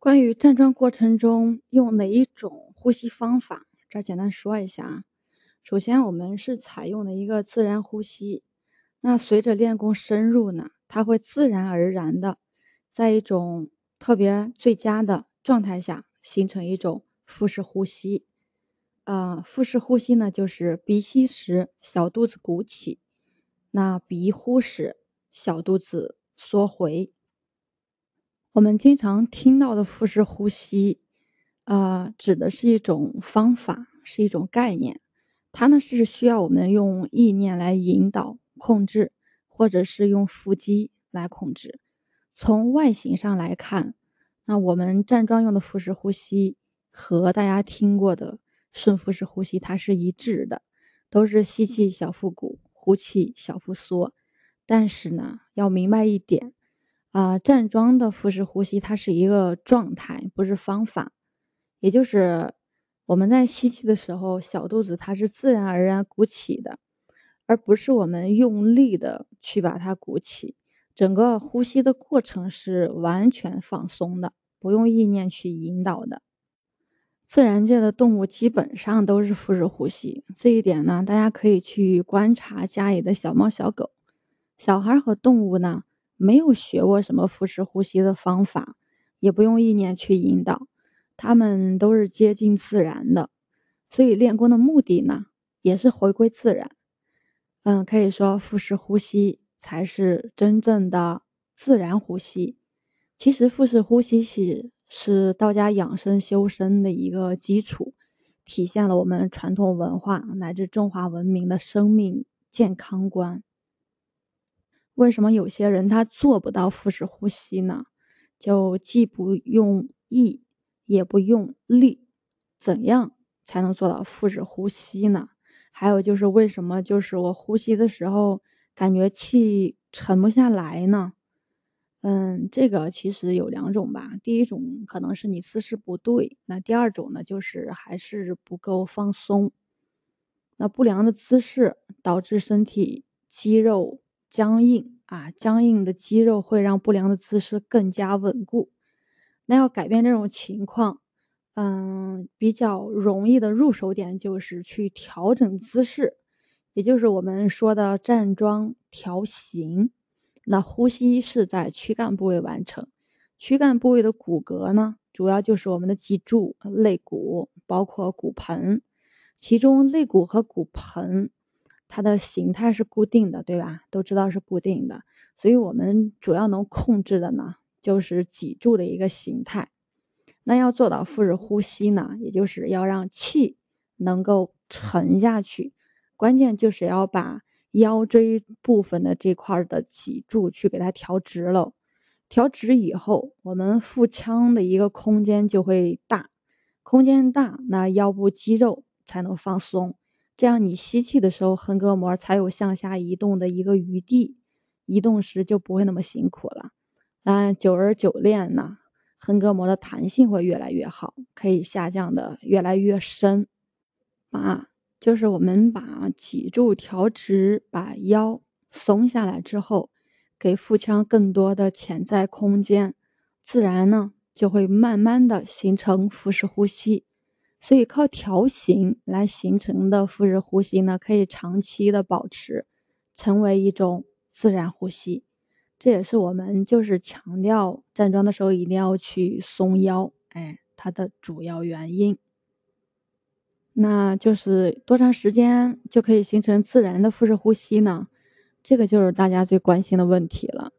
关于站桩过程中用哪一种呼吸方法，这儿简单说一下啊。首先，我们是采用的一个自然呼吸。那随着练功深入呢，它会自然而然的，在一种特别最佳的状态下，形成一种腹式呼吸。呃，腹式呼吸呢，就是鼻吸时小肚子鼓起，那鼻呼时小肚子缩回。我们经常听到的腹式呼吸，呃，指的是一种方法，是一种概念。它呢是需要我们用意念来引导。控制，或者是用腹肌来控制。从外形上来看，那我们站桩用的腹式呼吸和大家听过的顺腹式呼吸它是一致的，都是吸气小腹鼓，呼气小腹缩。但是呢，要明白一点，啊，站桩的腹式呼吸它是一个状态，不是方法。也就是我们在吸气的时候，小肚子它是自然而然鼓起的。而不是我们用力的去把它鼓起，整个呼吸的过程是完全放松的，不用意念去引导的。自然界的动物基本上都是腹式呼吸，这一点呢，大家可以去观察家里的小猫小狗。小孩和动物呢，没有学过什么腹式呼吸的方法，也不用意念去引导，他们都是接近自然的。所以练功的目的呢，也是回归自然。嗯，可以说腹式呼吸才是真正的自然呼吸。其实腹式呼吸是是道家养生修身的一个基础，体现了我们传统文化乃至中华文明的生命健康观。为什么有些人他做不到腹式呼吸呢？就既不用意，也不用力，怎样才能做到腹式呼吸呢？还有就是为什么就是我呼吸的时候感觉气沉不下来呢？嗯，这个其实有两种吧。第一种可能是你姿势不对，那第二种呢就是还是不够放松。那不良的姿势导致身体肌肉僵硬啊，僵硬的肌肉会让不良的姿势更加稳固。那要改变这种情况。嗯，比较容易的入手点就是去调整姿势，也就是我们说的站桩调形。那呼吸是在躯干部位完成，躯干部位的骨骼呢，主要就是我们的脊柱、肋骨，包括骨盆。其中肋骨和骨盆，它的形态是固定的，对吧？都知道是固定的，所以我们主要能控制的呢，就是脊柱的一个形态。那要做到腹式呼吸呢，也就是要让气能够沉下去，关键就是要把腰椎部分的这块的脊柱去给它调直了。调直以后，我们腹腔的一个空间就会大，空间大，那腰部肌肉才能放松，这样你吸气的时候，横膈膜才有向下移动的一个余地，移动时就不会那么辛苦了。嗯，久而久练呢。横膈膜的弹性会越来越好，可以下降的越来越深。把就是我们把脊柱调直，把腰松下来之后，给腹腔更多的潜在空间，自然呢就会慢慢的形成腹式呼吸。所以靠调形来形成的腹式呼吸呢，可以长期的保持，成为一种自然呼吸。这也是我们就是强调站桩的时候一定要去松腰，哎，它的主要原因。那就是多长时间就可以形成自然的腹式呼吸呢？这个就是大家最关心的问题了。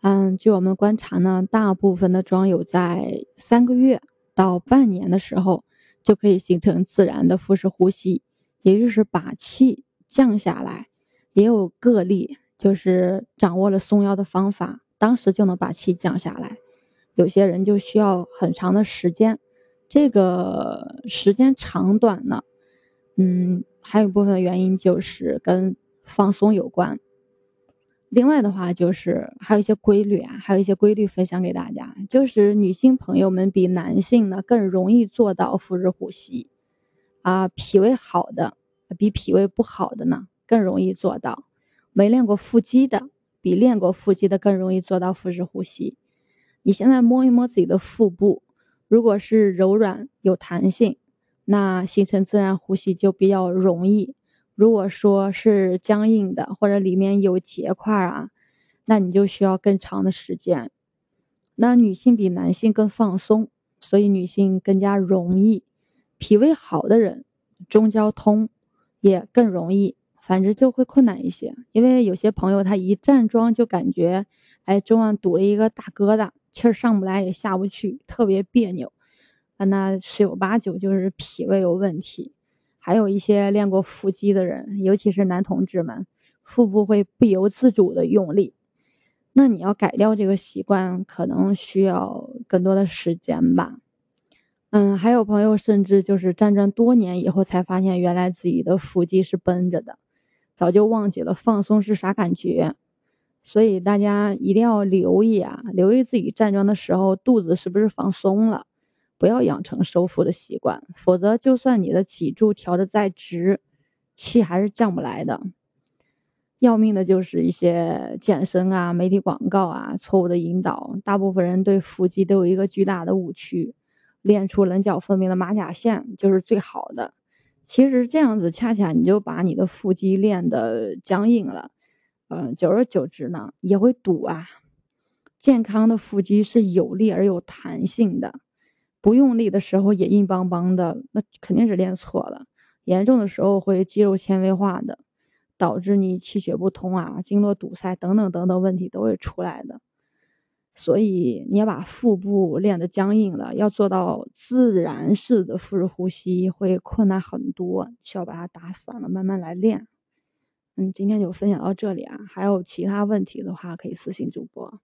嗯，据我们观察呢，大部分的桩友在三个月到半年的时候就可以形成自然的腹式呼吸，也就是把气降下来，也有个例。就是掌握了松腰的方法，当时就能把气降下来。有些人就需要很长的时间，这个时间长短呢，嗯，还有一部分原因就是跟放松有关。另外的话，就是还有一些规律啊，还有一些规律分享给大家，就是女性朋友们比男性呢更容易做到腹式呼吸，啊，脾胃好的比脾胃不好的呢更容易做到。没练过腹肌的，比练过腹肌的更容易做到腹式呼吸。你现在摸一摸自己的腹部，如果是柔软有弹性，那形成自然呼吸就比较容易；如果说是僵硬的或者里面有结块啊，那你就需要更长的时间。那女性比男性更放松，所以女性更加容易。脾胃好的人，中焦通也更容易，反之就会困难一些。因为有些朋友他一站桩就感觉，哎，中央堵了一个大疙瘩，气儿上不来也下不去，特别别扭。那十有八九就是脾胃有问题。还有一些练过腹肌的人，尤其是男同志们，腹部会不由自主的用力。那你要改掉这个习惯，可能需要更多的时间吧。嗯，还有朋友甚至就是站桩多年以后才发现，原来自己的腹肌是绷着的，早就忘记了放松是啥感觉。所以大家一定要留意啊，留意自己站桩的时候肚子是不是放松了，不要养成收腹的习惯，否则就算你的脊柱调的再直，气还是降不来的。要命的就是一些健身啊、媒体广告啊、错误的引导，大部分人对腹肌都有一个巨大的误区，练出棱角分明的马甲线就是最好的。其实这样子恰恰你就把你的腹肌练得僵硬了，嗯，久而久之呢也会堵啊。健康的腹肌是有力而有弹性的，不用力的时候也硬邦邦的，那肯定是练错了。严重的时候会肌肉纤维化的。导致你气血不通啊，经络堵塞等等等等问题都会出来的。所以你要把腹部练得僵硬了，要做到自然式的腹式呼吸会困难很多，需要把它打散了，慢慢来练。嗯，今天就分享到这里啊，还有其他问题的话可以私信主播。